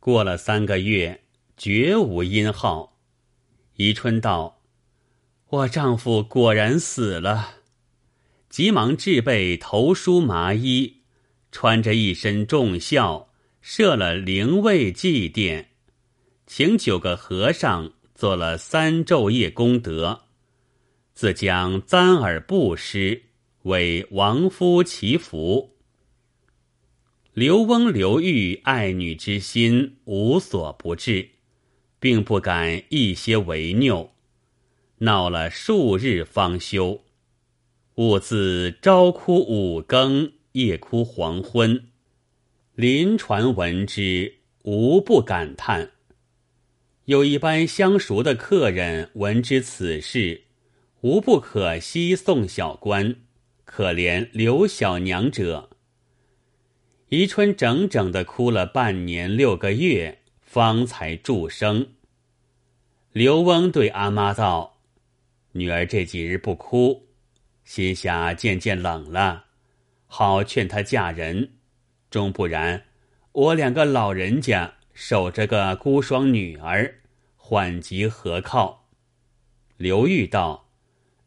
过了三个月，绝无音号。宜春道：“我丈夫果然死了。”急忙置备头梳麻衣，穿着一身重孝，设了灵位祭奠，请九个和尚做了三昼夜功德，自将簪耳布施为亡夫祈福。刘翁刘玉爱女之心无所不至。并不敢一些违拗，闹了数日方休。兀自朝哭五更，夜哭黄昏。临传闻之，无不感叹。有一般相熟的客人闻知此事，无不可惜送小官，可怜刘小娘者。宜春整整的哭了半年六个月。方才助生。刘翁对阿妈道：“女儿这几日不哭，心下渐渐冷了，好劝她嫁人。终不然，我两个老人家守着个孤孀女儿，缓急何靠？”刘玉道：“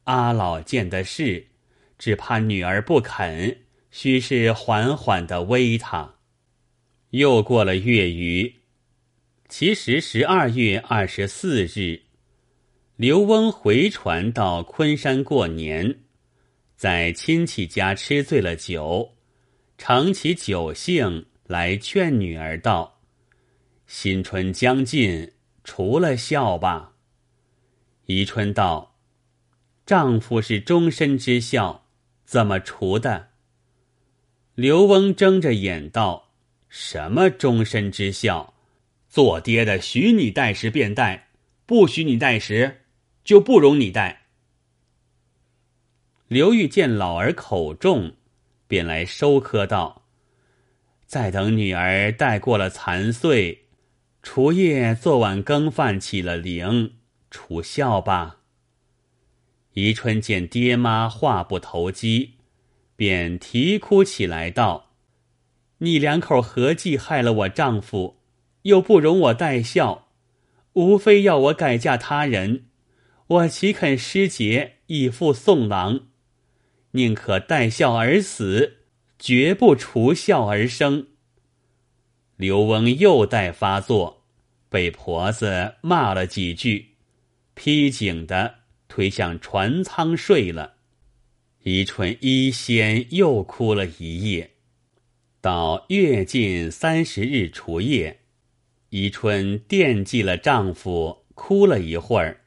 阿老见的是，只怕女儿不肯，须是缓缓的煨她。”又过了月余。其实十二月二十四日，刘翁回船到昆山过年，在亲戚家吃醉了酒，乘起酒兴来劝女儿道：“新春将近，除了孝吧。”宜春道：“丈夫是终身之孝，怎么除的？”刘翁睁着眼道：“什么终身之孝？”做爹的许你带时便带，不许你带时，就不容你带。刘玉见老儿口重，便来收科道：“再等女儿带过了残岁，除夜做晚更饭起了灵，除孝吧。”宜春见爹妈话不投机，便啼哭起来道：“你两口合计害了我丈夫？”又不容我带孝，无非要我改嫁他人，我岂肯失节以赴送郎？宁可带孝而死，绝不除孝而生。刘翁又待发作，被婆子骂了几句，披颈的推向船舱睡了。宜春一先又哭了一夜，到月近三十日除夜。宜春惦记了丈夫，哭了一会儿，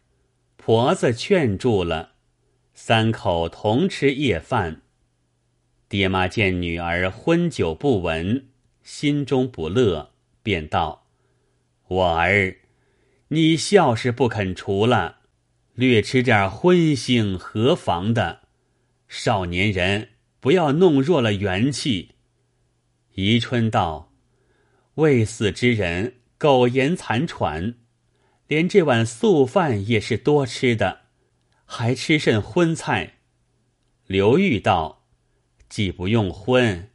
婆子劝住了，三口同吃夜饭。爹妈见女儿昏酒不闻，心中不乐，便道：“我儿，你孝是不肯除了，略吃点荤腥何妨的？少年人不要弄弱了元气。”宜春道：“未死之人。”苟延残喘，连这碗素饭也是多吃的，还吃甚荤菜？刘玉道：“既不用荤，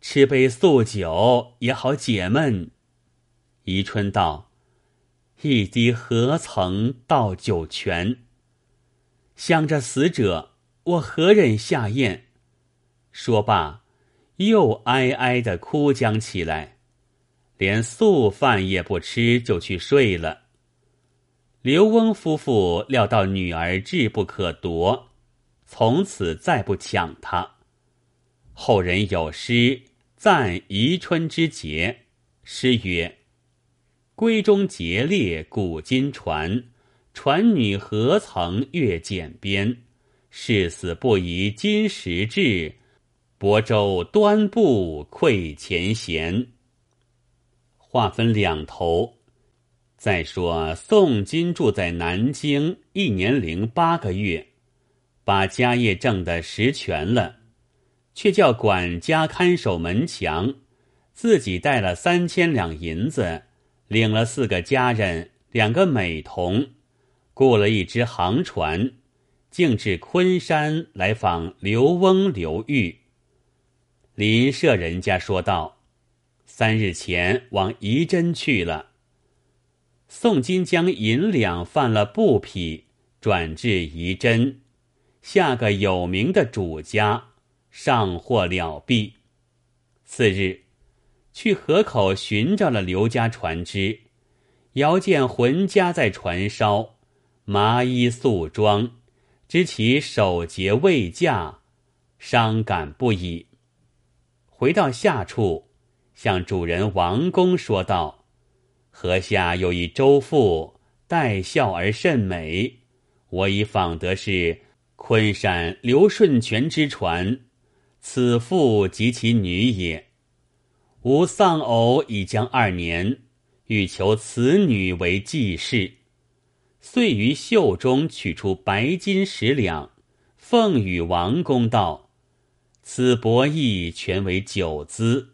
吃杯素酒也好解闷。”宜春道：“一滴何曾到九泉？想着死者，我何忍下咽？”说罢，又哀哀的哭将起来。连素饭也不吃，就去睡了。刘翁夫妇料到女儿志不可夺，从此再不抢她。后人有诗赞宜春之节，诗曰：“闺中节烈古今传，传女何曾越简边？誓死不移金石志，亳州端布愧前贤。”话分两头，再说宋金住在南京一年零八个月，把家业挣得实全了，却叫管家看守门墙，自己带了三千两银子，领了四个家人，两个美童，雇了一只航船，径至昆山来访刘翁刘玉。邻舍人家说道。三日前往仪真去了。宋金将银两犯了布匹，转至仪真，下个有名的主家，上货了毕。次日，去河口寻找了刘家船只，遥见浑家在船梢，麻衣素装，知其守节未嫁，伤感不已。回到下处，向主人王公说道：“河下有一周妇，待笑而甚美，我已访得是昆山刘顺全之传。”此妇及其女也，吾丧偶已将二年，欲求此女为继室。遂于袖中取出白金十两，奉与王公道：“此博弈全为酒资，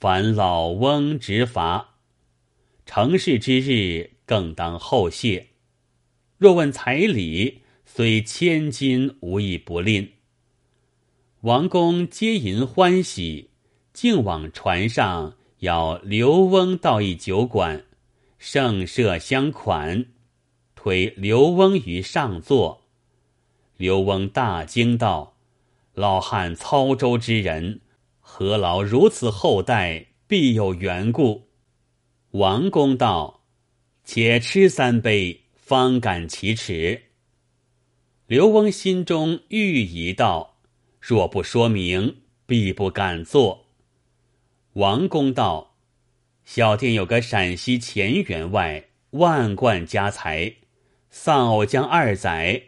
凡老翁执罚。成事之日，更当后谢。若问彩礼，虽千金，无一不吝。”王公皆淫欢喜，竟往船上邀刘翁到一酒馆，盛设相款，推刘翁于上座。刘翁大惊道：“老汉操舟之人，何劳如此厚待？必有缘故。”王公道：“且吃三杯，方敢启齿。”刘翁心中欲疑道。若不说明，必不敢做。王公道：“小店有个陕西钱员外，万贯家财，丧偶将二载，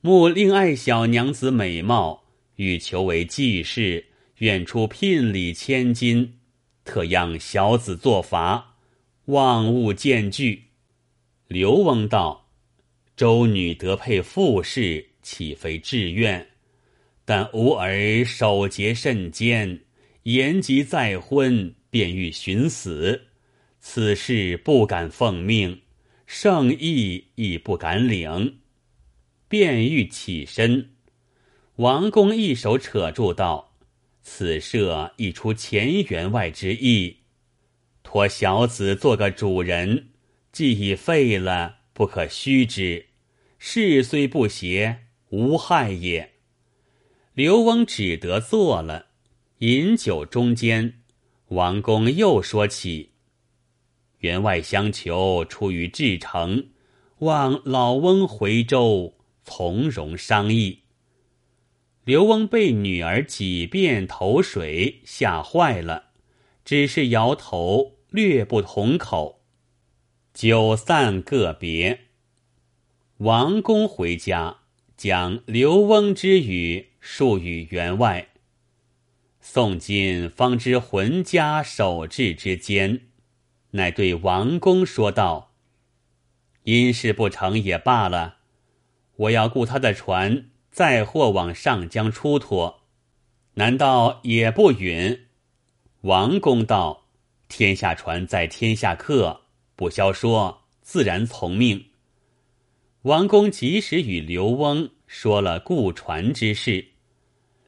慕另爱小娘子美貌，欲求为继室，愿出聘礼千金，特央小子作罚，望勿见拒。”刘翁道：“周女得配富士，岂非志愿？”但吾儿守节甚坚，言及再婚，便欲寻死。此事不敢奉命，圣意亦不敢领，便欲起身。王公一手扯住道：“此事亦出钱员外之意，托小子做个主人，既已废了，不可虚之。事虽不谐，无害也。”刘翁只得做了，饮酒中间，王公又说起：员外相求，出于至诚，望老翁回州从容商议。刘翁被女儿几遍投水吓坏了，只是摇头，略不同口。酒散个别，王公回家，将刘翁之语。述与员外，宋金方知浑家守制之间，乃对王公说道：“因事不成也罢了，我要雇他的船载货往上江出脱，难道也不允？”王公道：“天下船在天下客，不消说，自然从命。”王公及时与刘翁说了雇船之事。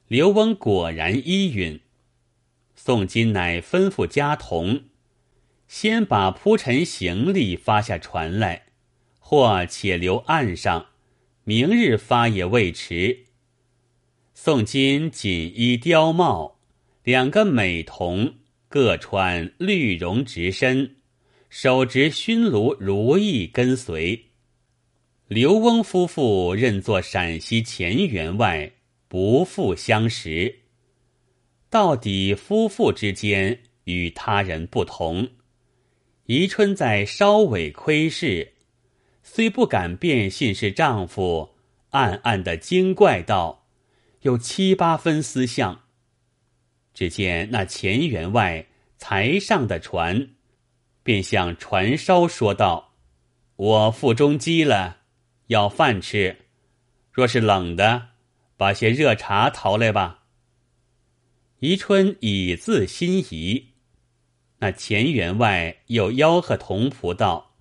刘翁果然依允，宋金乃吩咐家童，先把铺陈行李发下船来，或且留岸上，明日发也未迟。宋金锦衣貂帽，两个美童各穿绿绒直身，手执熏炉如意跟随。刘翁夫妇任作陕西前员外。不复相识。到底夫妇之间与他人不同。宜春在稍微窥视，虽不敢辨信是丈夫，暗暗的惊怪道：“有七八分思相。”只见那钱员外才上的船，便向船梢说道：“我腹中饥了，要饭吃。若是冷的。”把些热茶淘来吧。宜春已自心仪，那钱员外又吆喝童仆道：“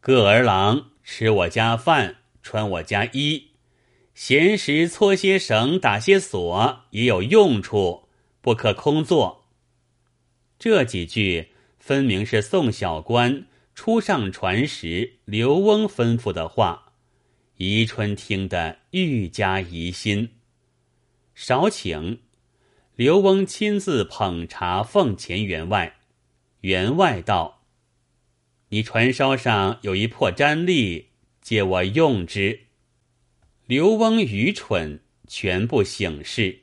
各儿郎吃我家饭，穿我家衣，闲时搓些绳，打些锁，也有用处，不可空坐。”这几句分明是宋小官初上船时刘翁吩咐的话，宜春听得愈加疑心。少请，刘翁亲自捧茶奉钱员外。员外道：“你船梢上有一破毡笠，借我用之。”刘翁愚蠢，全不省事，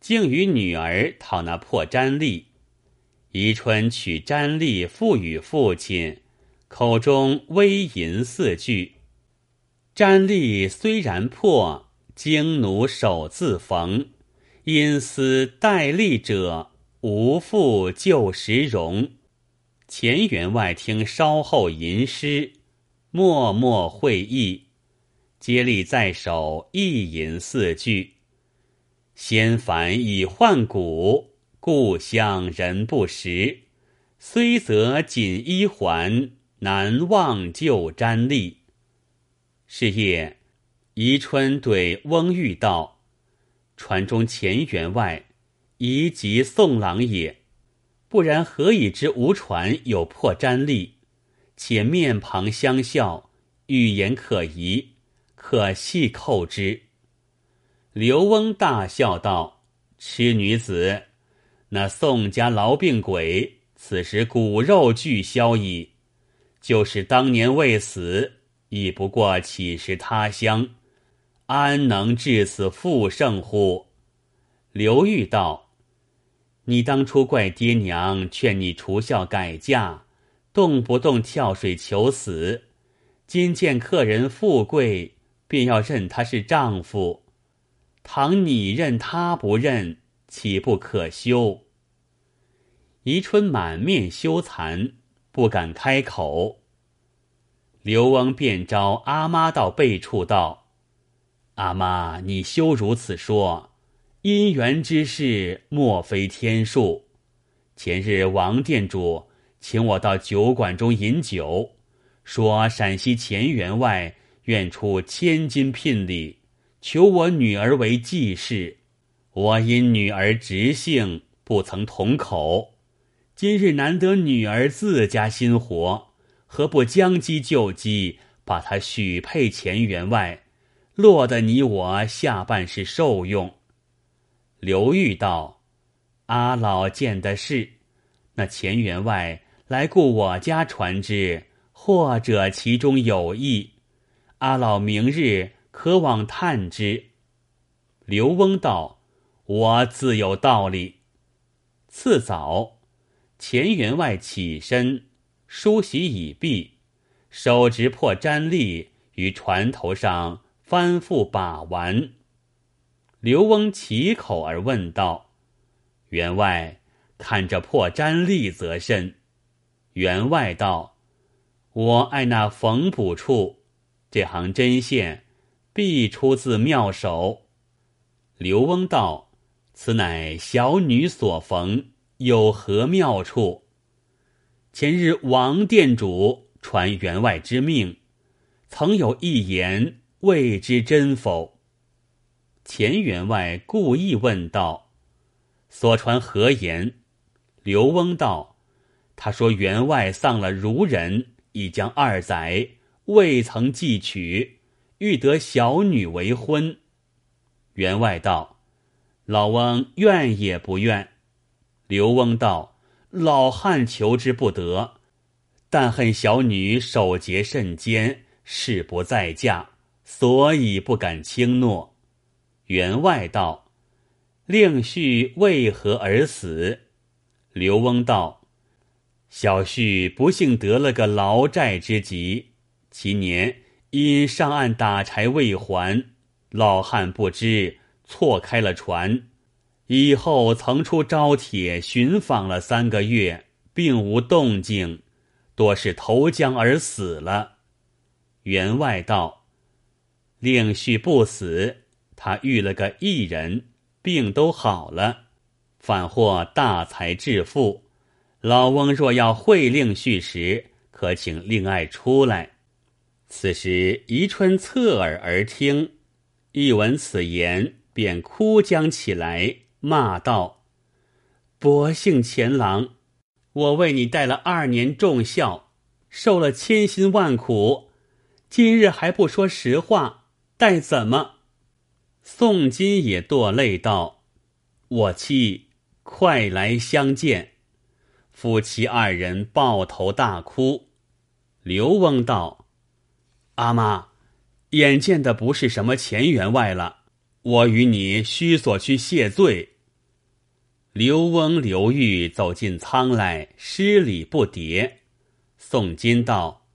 竟与女儿讨那破毡笠。宜春取毡笠付与父亲，口中微吟四句：“毡笠虽然破，经奴手自缝。因思戴笠者，无复旧时容。”钱员外听稍后吟诗，默默会意。接力在手，一吟四句：“先凡已换骨，故乡人不识。虽则锦衣还，难忘旧毡笠。”是夜，宜春对翁玉道：“船中钱员外，宜即宋郎也。不然何以知吴船有破毡笠？且面庞相笑，语言可疑。”可细扣之。刘翁大笑道：“痴女子，那宋家痨病鬼，此时骨肉俱消矣。就是当年未死，亦不过乞食他乡，安能至此复盛乎？”刘玉道：“你当初怪爹娘劝你除孝改嫁，动不动跳水求死，今见客人富贵。”便要认他是丈夫，倘你认他不认，岂不可羞？宜春满面羞惭，不敢开口。刘翁便招阿妈到背处道：“阿妈，你休如此说，姻缘之事莫非天数。前日王店主请我到酒馆中饮酒，说陕西钱员外。”愿出千金聘礼，求我女儿为继室。我因女儿直性，不曾同口。今日难得女儿自家心活，何不将机就机，把她许配钱员外，落得你我下半世受用？刘玉道：“阿老见的是，那钱员外来顾我家船只，或者其中有意。”阿老明日可往探之。刘翁道：“我自有道理。”次早，钱员外起身，梳洗已毕，手执破毡笠于船头上翻覆把玩。刘翁启口而问道：“员外，看这破毡笠则甚？”员外道：“我爱那缝补处。”这行针线必出自妙手。刘翁道：“此乃小女所缝，有何妙处？”前日王店主传员外之命，曾有一言，未知真否？钱员外故意问道：“所传何言？”刘翁道：“他说员外丧了孺人，已将二载。”未曾继娶，欲得小女为婚。员外道：“老翁愿也不愿。”刘翁道：“老汉求之不得，但恨小女守节甚坚，誓不再嫁，所以不敢轻诺。”员外道：“令婿为何而死？”刘翁道：“小婿不幸得了个劳债之疾。”其年因上岸打柴未还，老汉不知错开了船，以后曾出招帖寻访了三个月，并无动静，多是投江而死了。员外道：“令婿不死，他遇了个异人，病都好了，反获大财致富。老翁若要会令叙时，可请令爱出来。”此时，宜春侧耳而听，一闻此言，便哭将起来，骂道：“薄幸钱郎，我为你带了二年重孝，受了千辛万苦，今日还不说实话，待怎么？”宋金也堕泪道：“我妻，快来相见。”夫妻二人抱头大哭。刘翁道：“阿妈，眼见的不是什么钱员外了，我与你须所去谢罪。”刘翁、刘玉走进仓来，施礼不迭。宋金道：“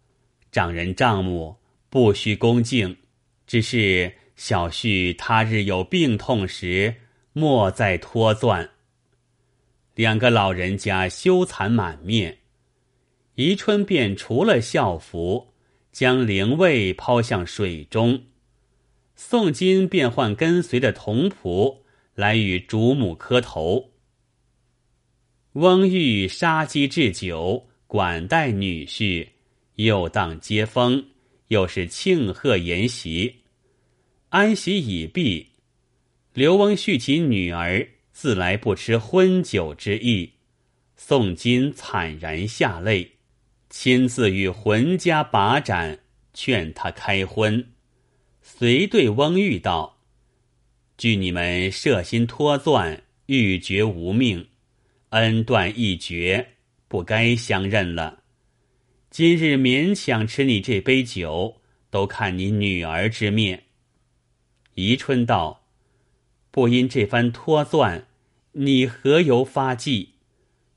丈人丈母不须恭敬，只是小婿他日有病痛时，莫再拖钻。”两个老人家羞惭满面，宜春便除了孝服，将灵位抛向水中。宋金便唤跟随的童仆来与主母磕头。翁玉杀鸡置酒，管待女婿，又当接风，又是庆贺筵席。安席已毕，刘翁续起女儿，自来不吃荤酒之意。宋金惨然下泪，亲自与浑家把盏，劝他开荤。遂对翁玉道：“据你们设心托钻，欲绝无命。”恩断义绝，不该相认了。今日勉强吃你这杯酒，都看你女儿之面。宜春道：“不因这番托钻，你何由发迹？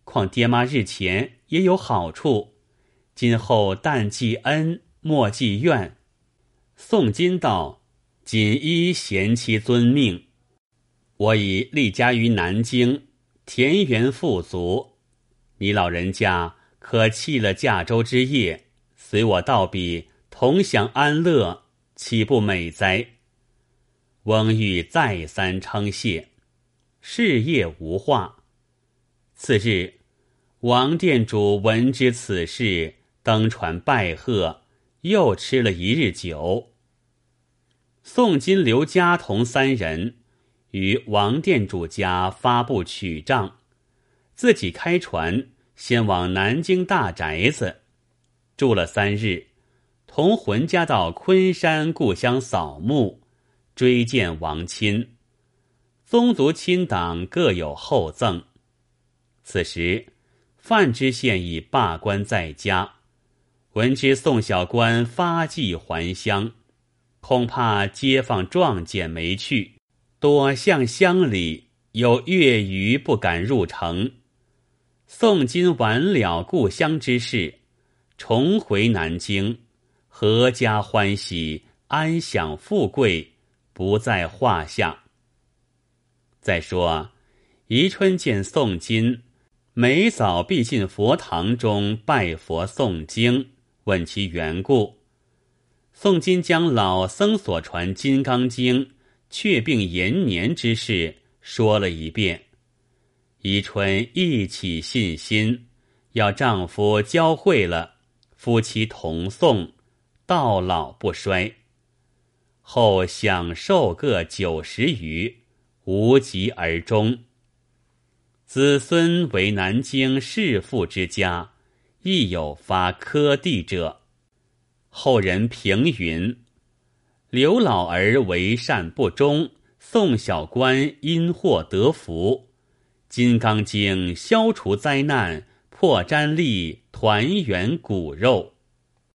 况爹妈日前也有好处，今后但记恩，莫记怨。”宋金道：“锦衣贤妻遵命，我已立家于南京。”田园富足，你老人家可弃了驾舟之业，随我到彼同享安乐，岂不美哉？翁玉再三称谢，事业无话。次日，王店主闻知此事，登船拜贺，又吃了一日酒。宋金、刘家同三人。于王店主家发布取账，自己开船先往南京大宅子住了三日，同浑家到昆山故乡扫墓，追荐王亲，宗族亲党各有厚赠。此时，范知县已罢官在家，闻知宋小官发迹还乡，恐怕街坊撞见没去。多向乡里，有月余不敢入城。宋金完了故乡之事，重回南京，阖家欢喜，安享富贵，不在话下。再说，宜春见宋金，每早必进佛堂中拜佛诵经，问其缘故。宋金将老僧所传《金刚经》。却病延年之事说了一遍，宜春一起信心，要丈夫教会了，夫妻同诵，到老不衰。后享受各九十余，无疾而终。子孙为南京世父之家，亦有发科第者。后人评云。刘老儿为善不忠，宋小官因祸得福，《金刚经》消除灾难，破粘力，团圆骨肉。